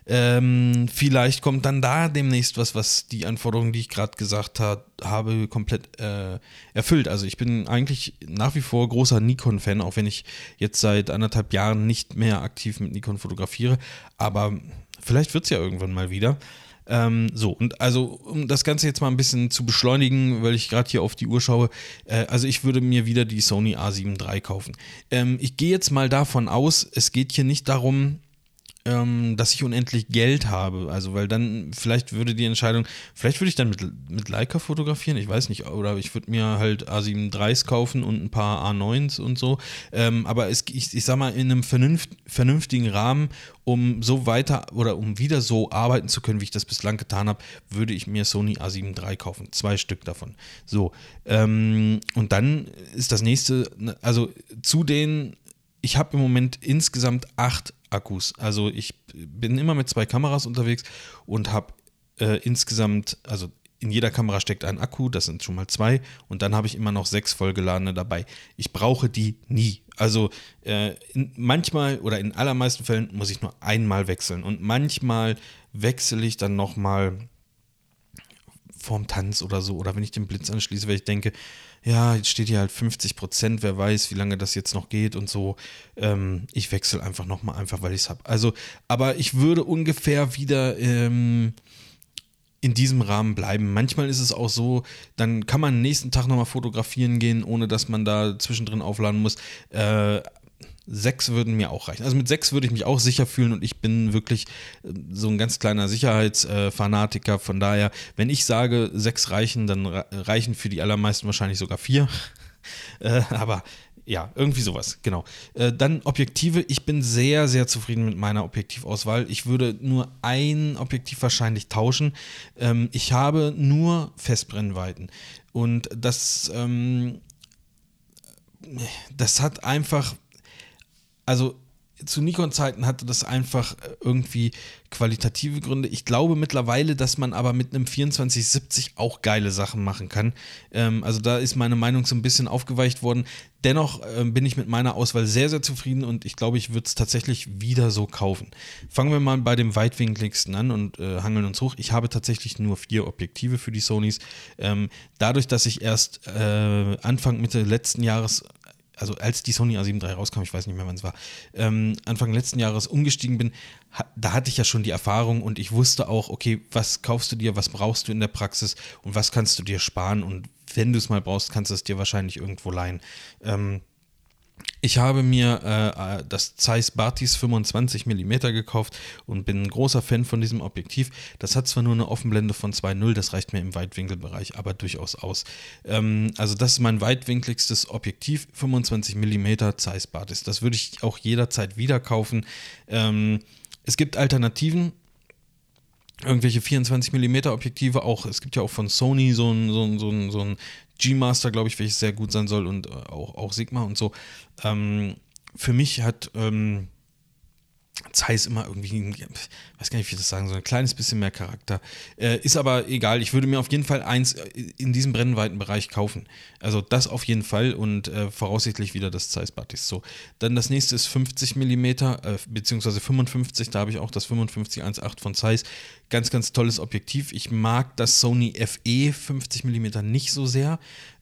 Ähm, vielleicht kommt dann da demnächst was, was die Anforderungen, die ich gerade gesagt hat, habe, komplett äh, erfüllt. Also ich bin eigentlich nach wie vor großer Nikon-Fan, auch wenn ich jetzt seit anderthalb Jahren nicht mehr aktiv mit Nikon fotografiere. Aber vielleicht wird es ja irgendwann mal wieder. Ähm, so, und also, um das Ganze jetzt mal ein bisschen zu beschleunigen, weil ich gerade hier auf die Uhr schaue, äh, also ich würde mir wieder die Sony A7 III kaufen. Ähm, ich gehe jetzt mal davon aus, es geht hier nicht darum, ähm, dass ich unendlich Geld habe. Also, weil dann vielleicht würde die Entscheidung, vielleicht würde ich dann mit, mit Leica fotografieren, ich weiß nicht, oder ich würde mir halt A7 IIIs kaufen und ein paar A9s und so. Ähm, aber es, ich, ich sag mal, in einem vernünft, vernünftigen Rahmen, um so weiter oder um wieder so arbeiten zu können, wie ich das bislang getan habe, würde ich mir Sony A7 III kaufen. Zwei Stück davon. So. Ähm, und dann ist das nächste, also zu den ich habe im Moment insgesamt acht Akkus. Also ich bin immer mit zwei Kameras unterwegs und habe äh, insgesamt, also in jeder Kamera steckt ein Akku, das sind schon mal zwei und dann habe ich immer noch sechs vollgeladene dabei. Ich brauche die nie. Also äh, manchmal oder in allermeisten Fällen muss ich nur einmal wechseln und manchmal wechsle ich dann nochmal vorm Tanz oder so oder wenn ich den Blitz anschließe, weil ich denke, ja, jetzt steht hier halt 50 Prozent, wer weiß, wie lange das jetzt noch geht und so. Ähm, ich wechsle einfach nochmal, einfach weil ich es habe. Also, aber ich würde ungefähr wieder ähm, in diesem Rahmen bleiben. Manchmal ist es auch so, dann kann man nächsten Tag nochmal fotografieren gehen, ohne dass man da zwischendrin aufladen muss. Äh, Sechs würden mir auch reichen. Also mit sechs würde ich mich auch sicher fühlen und ich bin wirklich äh, so ein ganz kleiner Sicherheitsfanatiker. Von daher, wenn ich sage, sechs reichen, dann reichen für die allermeisten wahrscheinlich sogar vier. Äh, aber ja, irgendwie sowas, genau. Äh, dann Objektive. Ich bin sehr, sehr zufrieden mit meiner Objektivauswahl. Ich würde nur ein Objektiv wahrscheinlich tauschen. Ähm, ich habe nur Festbrennweiten. Und das, ähm, das hat einfach also zu Nikon-Zeiten hatte das einfach äh, irgendwie qualitative Gründe. Ich glaube mittlerweile, dass man aber mit einem 2470 auch geile Sachen machen kann. Ähm, also da ist meine Meinung so ein bisschen aufgeweicht worden. Dennoch ähm, bin ich mit meiner Auswahl sehr, sehr zufrieden und ich glaube, ich würde es tatsächlich wieder so kaufen. Fangen wir mal bei dem weitwinkligsten an und äh, hangeln uns hoch. Ich habe tatsächlich nur vier Objektive für die Sonys. Ähm, dadurch, dass ich erst äh, Anfang, Mitte letzten Jahres also als die Sony A7 III rauskam, ich weiß nicht mehr, wann es war, ähm, Anfang letzten Jahres umgestiegen bin, ha, da hatte ich ja schon die Erfahrung und ich wusste auch, okay, was kaufst du dir, was brauchst du in der Praxis und was kannst du dir sparen und wenn du es mal brauchst, kannst du es dir wahrscheinlich irgendwo leihen. Ähm, ich habe mir äh, äh das Zeiss Bartis 25 mm gekauft und bin ein großer Fan von diesem Objektiv. Das hat zwar nur eine Offenblende von 2.0, das reicht mir im Weitwinkelbereich aber durchaus aus. Ähm, also das ist mein weitwinkligstes Objektiv, 25 mm Zeiss Bartis. Das würde ich auch jederzeit wieder kaufen. Ähm, es gibt Alternativen, irgendwelche 24 mm Objektive auch. Es gibt ja auch von Sony so ein, so ein, so ein, so ein G-Master, glaube ich, welches sehr gut sein soll und äh, auch, auch Sigma und so. Ähm, für mich hat ähm, Zeiss immer irgendwie, ich weiß gar nicht, wie ich das sagen soll, ein kleines bisschen mehr Charakter. Äh, ist aber egal, ich würde mir auf jeden Fall eins äh, in diesem Brennweitenbereich kaufen. Also das auf jeden Fall und äh, voraussichtlich wieder das Zeiss Batis. So, dann das nächste ist 50 mm, äh, beziehungsweise 55, da habe ich auch das 5518 von Zeiss. Ganz, ganz tolles Objektiv. Ich mag das Sony FE 50 mm nicht so sehr.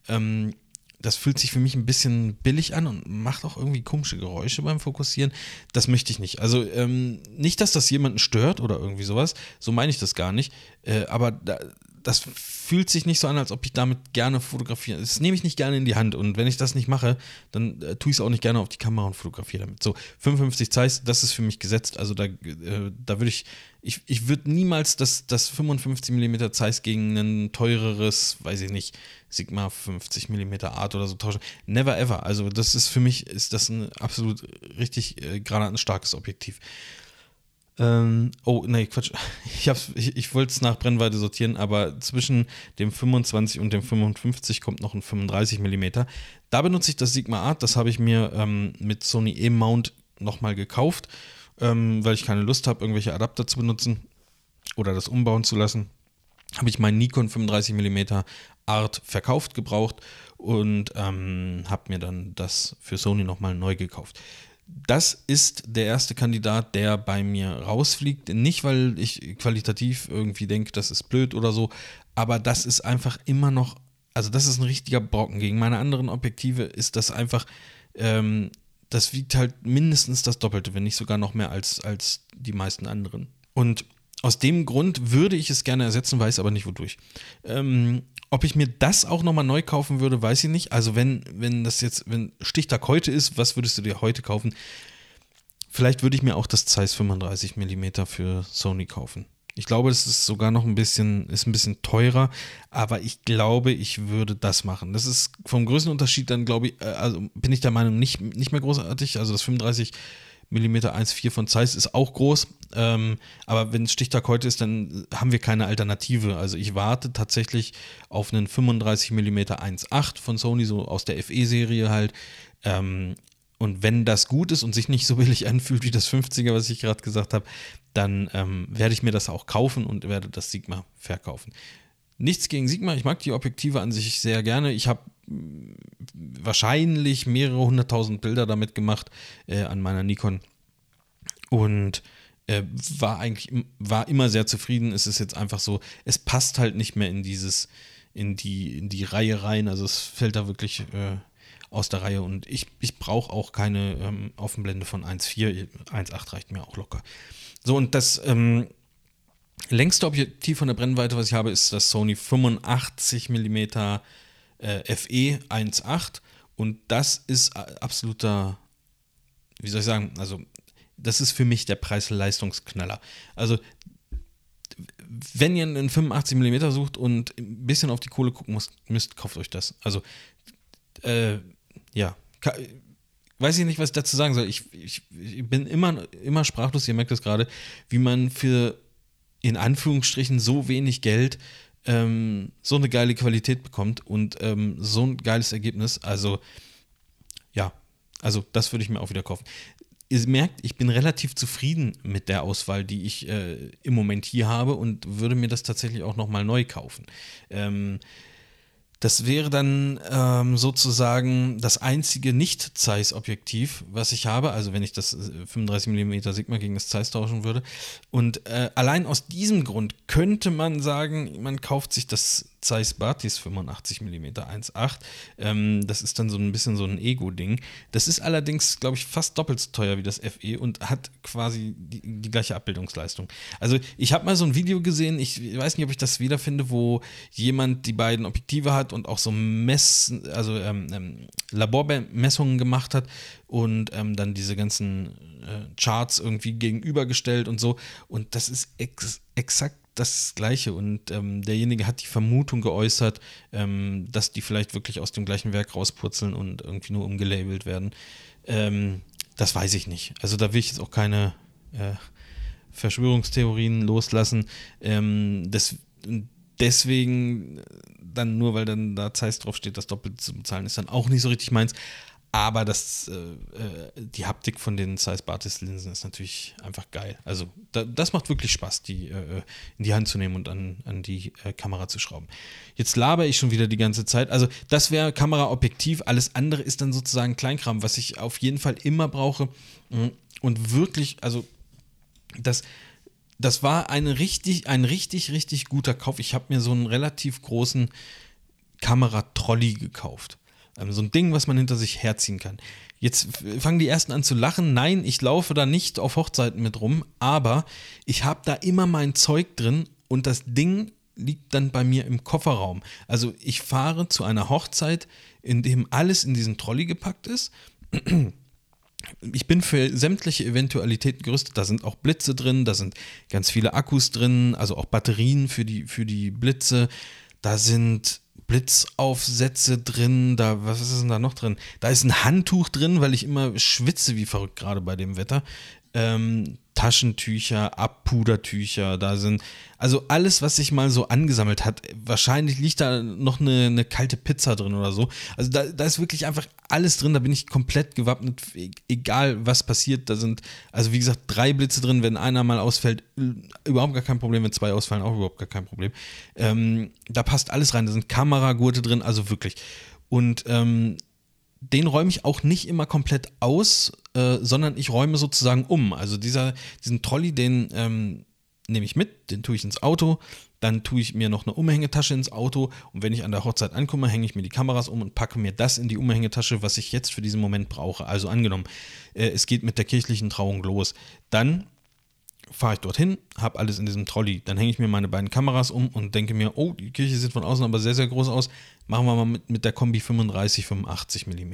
Ähm, das fühlt sich für mich ein bisschen billig an und macht auch irgendwie komische Geräusche beim Fokussieren. Das möchte ich nicht. Also ähm, nicht, dass das jemanden stört oder irgendwie sowas. So meine ich das gar nicht. Äh, aber da, das fühlt sich nicht so an, als ob ich damit gerne fotografiere. Das nehme ich nicht gerne in die Hand und wenn ich das nicht mache, dann äh, tue ich es auch nicht gerne auf die Kamera und fotografiere damit. So, 55 Zeiss, das ist für mich gesetzt. Also da, äh, da würde ich, ich, ich würde niemals das, das 55 mm Zeiss gegen ein teureres, weiß ich nicht, Sigma 50 mm Art oder so tauschen. Never ever. Also das ist für mich, ist das ein absolut richtig äh, gerade ein starkes Objektiv. Ähm, oh, nee, Quatsch. Ich, ich, ich wollte es nach Brennweite sortieren, aber zwischen dem 25 und dem 55 kommt noch ein 35 mm. Da benutze ich das Sigma Art. Das habe ich mir ähm, mit Sony E-Mount nochmal gekauft, ähm, weil ich keine Lust habe, irgendwelche Adapter zu benutzen oder das umbauen zu lassen. habe ich meinen Nikon 35mm Art verkauft, gebraucht und ähm, habe mir dann das für Sony nochmal neu gekauft. Das ist der erste Kandidat, der bei mir rausfliegt. Nicht, weil ich qualitativ irgendwie denke, das ist blöd oder so, aber das ist einfach immer noch, also das ist ein richtiger Brocken. Gegen meine anderen Objektive ist das einfach, ähm, das wiegt halt mindestens das Doppelte, wenn nicht sogar noch mehr als, als die meisten anderen. Und aus dem Grund würde ich es gerne ersetzen, weiß aber nicht wodurch. Ähm, ob ich mir das auch nochmal neu kaufen würde, weiß ich nicht. Also wenn, wenn das jetzt, wenn Stichtag heute ist, was würdest du dir heute kaufen? Vielleicht würde ich mir auch das Zeiss 35 mm für Sony kaufen. Ich glaube, es ist sogar noch ein bisschen, ist ein bisschen teurer, aber ich glaube, ich würde das machen. Das ist vom Größenunterschied dann, glaube ich, äh, also bin ich der Meinung, nicht, nicht mehr großartig. Also das 35 mm 1.4 von Zeiss ist auch groß. Ähm, aber wenn Stichtag heute ist, dann haben wir keine Alternative. Also ich warte tatsächlich auf einen 35 mm 1.8 von Sony, so aus der FE-Serie halt. Ähm, und wenn das gut ist und sich nicht so billig anfühlt wie das 50er, was ich gerade gesagt habe, dann ähm, werde ich mir das auch kaufen und werde das Sigma verkaufen. Nichts gegen Sigma, ich mag die Objektive an sich sehr gerne. Ich habe wahrscheinlich mehrere hunderttausend Bilder damit gemacht äh, an meiner Nikon und äh, war eigentlich war immer sehr zufrieden. Es ist jetzt einfach so, es passt halt nicht mehr in dieses in die in die Reihe rein. Also es fällt da wirklich äh, aus der Reihe und ich, ich brauche auch keine ähm, Offenblende von 1.4, 1.8 reicht mir auch locker. So und das ähm, längste Objektiv von der Brennweite, was ich habe, ist das Sony 85 mm äh, FE 1.8 und das ist absoluter, wie soll ich sagen, also das ist für mich der Preis-Leistungsknaller. Also wenn ihr einen 85 mm sucht und ein bisschen auf die Kohle gucken müsst, kauft euch das. Also, äh, ja, weiß ich nicht, was ich dazu sagen soll. Ich, ich, ich bin immer, immer sprachlos, ihr merkt das gerade, wie man für in Anführungsstrichen so wenig Geld ähm, so eine geile Qualität bekommt und ähm, so ein geiles Ergebnis. Also, ja, also das würde ich mir auch wieder kaufen. Ihr merkt, ich bin relativ zufrieden mit der Auswahl, die ich äh, im Moment hier habe und würde mir das tatsächlich auch nochmal neu kaufen. Ähm, das wäre dann ähm, sozusagen das einzige Nicht-Zeiss-Objektiv, was ich habe. Also wenn ich das 35 äh, mm Sigma gegen das Zeiss tauschen würde. Und äh, allein aus diesem Grund könnte man sagen, man kauft sich das Zeiss Batis 85 mm 1.8. Ähm, das ist dann so ein bisschen so ein Ego-Ding. Das ist allerdings, glaube ich, fast doppelt so teuer wie das FE und hat quasi die, die gleiche Abbildungsleistung. Also ich habe mal so ein Video gesehen, ich weiß nicht, ob ich das wiederfinde, wo jemand die beiden Objektive hat und auch so Mess, also ähm, ähm, Labormessungen gemacht hat und ähm, dann diese ganzen äh, Charts irgendwie gegenübergestellt und so. Und das ist ex exakt das Gleiche. Und ähm, derjenige hat die Vermutung geäußert, ähm, dass die vielleicht wirklich aus dem gleichen Werk rauspurzeln und irgendwie nur umgelabelt werden. Ähm, das weiß ich nicht. Also da will ich jetzt auch keine äh, Verschwörungstheorien loslassen. Ähm, das, deswegen dann nur, weil dann da Zeiss draufsteht, das doppelt zu bezahlen, ist dann auch nicht so richtig meins. Aber das, äh, äh, die Haptik von den Zeiss Batis Linsen ist natürlich einfach geil. Also da, das macht wirklich Spaß, die äh, in die Hand zu nehmen und an, an die äh, Kamera zu schrauben. Jetzt laber ich schon wieder die ganze Zeit. Also das wäre Kameraobjektiv. Alles andere ist dann sozusagen Kleinkram, was ich auf jeden Fall immer brauche. Mm, und wirklich, also das, das war eine richtig, ein richtig, richtig guter Kauf. Ich habe mir so einen relativ großen Kameratrolley gekauft. Ähm, so ein Ding, was man hinter sich herziehen kann. Jetzt fangen die ersten an zu lachen. Nein, ich laufe da nicht auf Hochzeiten mit rum, aber ich habe da immer mein Zeug drin und das Ding liegt dann bei mir im Kofferraum. Also ich fahre zu einer Hochzeit, in dem alles in diesen Trolley gepackt ist. Ich bin für sämtliche Eventualitäten gerüstet. Da sind auch Blitze drin, da sind ganz viele Akkus drin, also auch Batterien für die, für die Blitze. Da sind Blitzaufsätze drin, da, was ist denn da noch drin? Da ist ein Handtuch drin, weil ich immer schwitze wie verrückt, gerade bei dem Wetter. ähm, Taschentücher, Abpudertücher, da sind, also alles, was sich mal so angesammelt hat, wahrscheinlich liegt da noch eine, eine kalte Pizza drin oder so. Also da, da, ist wirklich einfach alles drin, da bin ich komplett gewappnet, e-, egal was passiert. Da sind, also wie gesagt, drei Blitze drin, wenn einer mal ausfällt, überhaupt gar kein Problem, wenn zwei ausfallen, auch überhaupt gar kein Problem. Ähm, da passt alles rein, da sind Kameragurte drin, also wirklich. Und ähm, den räume ich auch nicht immer komplett aus, äh, sondern ich räume sozusagen um. Also dieser, diesen Trolley, den ähm, nehme ich mit, den tue ich ins Auto, dann tue ich mir noch eine Umhängetasche ins Auto und wenn ich an der Hochzeit ankomme, hänge ich mir die Kameras um und packe mir das in die Umhängetasche, was ich jetzt für diesen Moment brauche. Also angenommen, äh, es geht mit der kirchlichen Trauung los. Dann fahre ich dorthin, habe alles in diesem Trolley. Dann hänge ich mir meine beiden Kameras um und denke mir, oh, die Kirche sieht von außen aber sehr, sehr groß aus. Machen wir mal mit, mit der Kombi 35, 85 mm.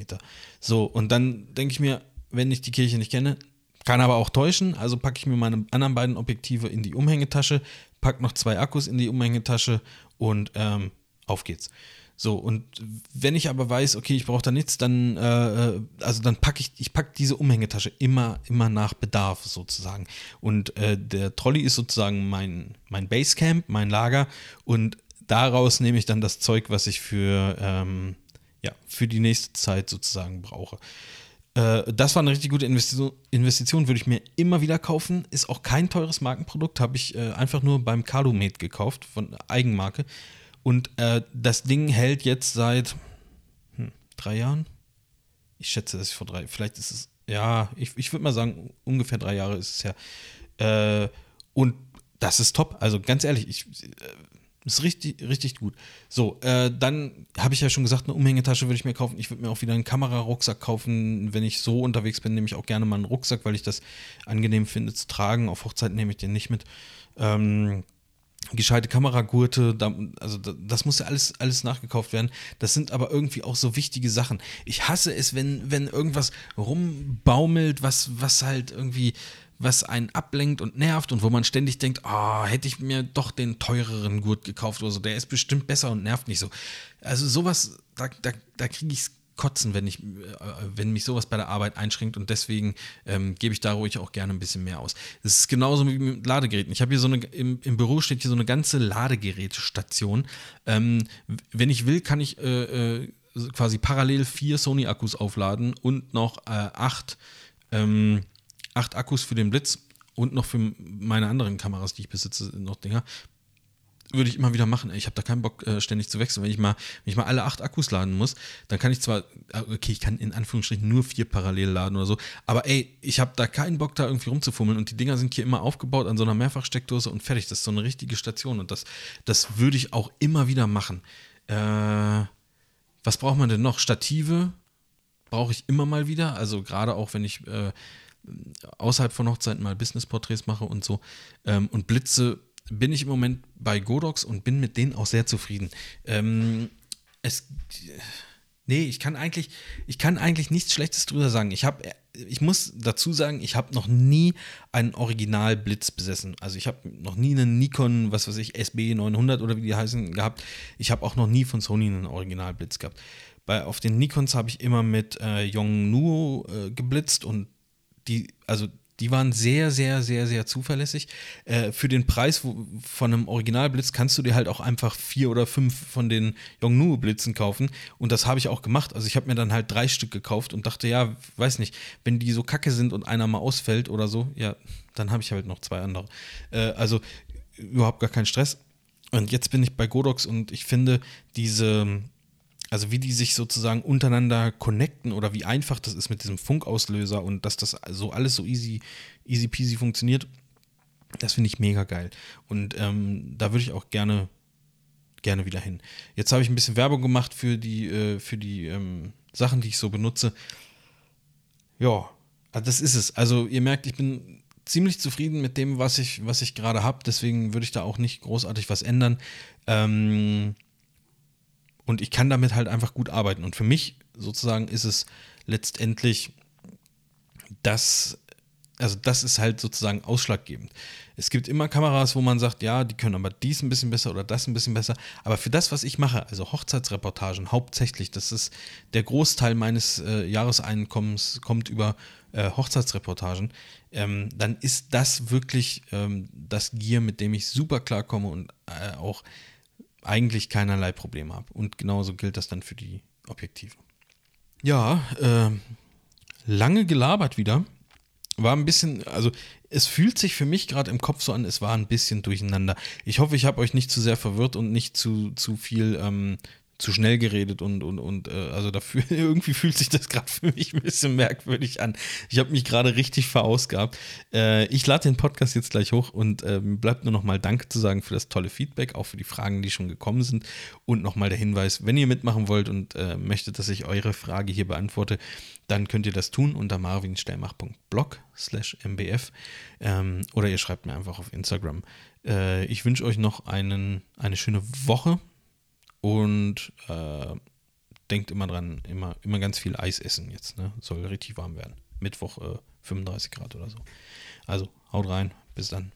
So, und dann denke ich mir, wenn ich die Kirche nicht kenne, kann aber auch täuschen. Also packe ich mir meine anderen beiden Objektive in die Umhängetasche, packe noch zwei Akkus in die Umhängetasche und ähm, auf geht's. So, und wenn ich aber weiß, okay, ich brauche da nichts, dann, äh, also dann packe ich, ich packe diese Umhängetasche immer, immer nach Bedarf sozusagen. Und äh, der Trolley ist sozusagen mein, mein Basecamp, mein Lager und daraus nehme ich dann das Zeug, was ich für, ähm, ja, für die nächste Zeit sozusagen brauche. Äh, das war eine richtig gute Investition, Investition, würde ich mir immer wieder kaufen. Ist auch kein teures Markenprodukt, habe ich äh, einfach nur beim Calumet gekauft, von Eigenmarke. Und äh, das Ding hält jetzt seit hm, drei Jahren. Ich schätze, dass ich vor drei, vielleicht ist es, ja, ich, ich würde mal sagen, ungefähr drei Jahre ist es ja. Äh, und das ist top. Also ganz ehrlich, ich, äh, ist richtig, richtig gut. So, äh, dann habe ich ja schon gesagt, eine Umhängetasche würde ich mir kaufen. Ich würde mir auch wieder einen Kamerarucksack kaufen. Wenn ich so unterwegs bin, nehme ich auch gerne mal einen Rucksack, weil ich das angenehm finde zu tragen. Auf Hochzeit nehme ich den nicht mit. Ähm, gescheite Kameragurte, da, also das muss ja alles, alles nachgekauft werden. Das sind aber irgendwie auch so wichtige Sachen. Ich hasse es, wenn, wenn irgendwas rumbaumelt, was, was halt irgendwie, was einen ablenkt und nervt und wo man ständig denkt, oh, hätte ich mir doch den teureren Gurt gekauft oder so, der ist bestimmt besser und nervt nicht so. Also sowas, da, da, da kriege ich es kotzen, wenn, ich, äh, wenn mich sowas bei der Arbeit einschränkt und deswegen ähm, gebe ich da ruhig auch gerne ein bisschen mehr aus. Es ist genauso wie mit Ladegeräten. Ich habe hier so eine, im, im, Büro steht hier so eine ganze Ladegerätestation. Ähm, wenn ich will, kann ich äh, äh, quasi parallel vier Sony-Akkus aufladen und noch äh, acht, ähm, acht Akkus für den Blitz und noch für meine anderen Kameras, die ich besitze, noch Dinger würde ich immer wieder machen. Ich habe da keinen Bock, äh, ständig zu wechseln. Wenn ich, mal, wenn ich mal alle acht Akkus laden muss, dann kann ich zwar, äh, okay, ich kann in Anführungsstrichen nur vier parallel laden oder so, aber ey, ich habe da keinen Bock, da irgendwie rumzufummeln und die Dinger sind hier immer aufgebaut an so einer Mehrfachsteckdose und fertig. Das ist so eine richtige Station und das, das würde ich auch immer wieder machen. Äh, was braucht man denn noch? Stative brauche ich immer mal wieder, also gerade auch, wenn ich äh, außerhalb von Hochzeiten mal Business-Porträts mache und so. Ähm, und Blitze bin ich im Moment bei Godox und bin mit denen auch sehr zufrieden. Ähm, es, nee, ich kann eigentlich, ich kann eigentlich nichts Schlechtes drüber sagen. Ich habe, ich muss dazu sagen, ich habe noch nie einen Original-Blitz besessen. Also ich habe noch nie einen Nikon, was weiß ich, SB 900 oder wie die heißen, gehabt. Ich habe auch noch nie von Sony einen Original-Blitz gehabt. Bei, auf den Nikons habe ich immer mit äh, Yongnuo äh, geblitzt und die, also die waren sehr, sehr, sehr, sehr zuverlässig. Äh, für den Preis von einem Originalblitz kannst du dir halt auch einfach vier oder fünf von den Yongnuo-Blitzen kaufen. Und das habe ich auch gemacht. Also ich habe mir dann halt drei Stück gekauft und dachte, ja, weiß nicht, wenn die so kacke sind und einer mal ausfällt oder so, ja, dann habe ich halt noch zwei andere. Äh, also überhaupt gar kein Stress. Und jetzt bin ich bei Godox und ich finde diese also wie die sich sozusagen untereinander connecten oder wie einfach das ist mit diesem Funkauslöser und dass das so alles so easy, easy peasy funktioniert, das finde ich mega geil. Und ähm, da würde ich auch gerne, gerne wieder hin. Jetzt habe ich ein bisschen Werbung gemacht für die, äh, für die ähm, Sachen, die ich so benutze. Ja, also das ist es. Also ihr merkt, ich bin ziemlich zufrieden mit dem, was ich, was ich gerade habe. Deswegen würde ich da auch nicht großartig was ändern. Ähm, und ich kann damit halt einfach gut arbeiten. Und für mich sozusagen ist es letztendlich das, also das ist halt sozusagen ausschlaggebend. Es gibt immer Kameras, wo man sagt, ja, die können aber dies ein bisschen besser oder das ein bisschen besser. Aber für das, was ich mache, also Hochzeitsreportagen hauptsächlich, das ist der Großteil meines äh, Jahreseinkommens kommt über äh, Hochzeitsreportagen, ähm, dann ist das wirklich ähm, das Gear, mit dem ich super klarkomme und äh, auch eigentlich keinerlei Probleme habe. Und genauso gilt das dann für die Objektive. Ja, äh, lange gelabert wieder war ein bisschen, also es fühlt sich für mich gerade im Kopf so an, es war ein bisschen durcheinander. Ich hoffe, ich habe euch nicht zu sehr verwirrt und nicht zu, zu viel ähm, zu schnell geredet und, und, und äh, also dafür, irgendwie fühlt sich das gerade für mich ein bisschen merkwürdig an. Ich habe mich gerade richtig verausgabt. Äh, ich lade den Podcast jetzt gleich hoch und äh, bleibt nur noch mal Danke zu sagen für das tolle Feedback, auch für die Fragen, die schon gekommen sind. Und nochmal der Hinweis, wenn ihr mitmachen wollt und äh, möchtet, dass ich eure Frage hier beantworte, dann könnt ihr das tun unter marvinstellmach.blog slash mbf ähm, oder ihr schreibt mir einfach auf Instagram. Äh, ich wünsche euch noch einen, eine schöne Woche und äh, denkt immer dran, immer, immer ganz viel Eis essen jetzt. Ne? Soll richtig warm werden. Mittwoch äh, 35 Grad oder so. Also haut rein, bis dann.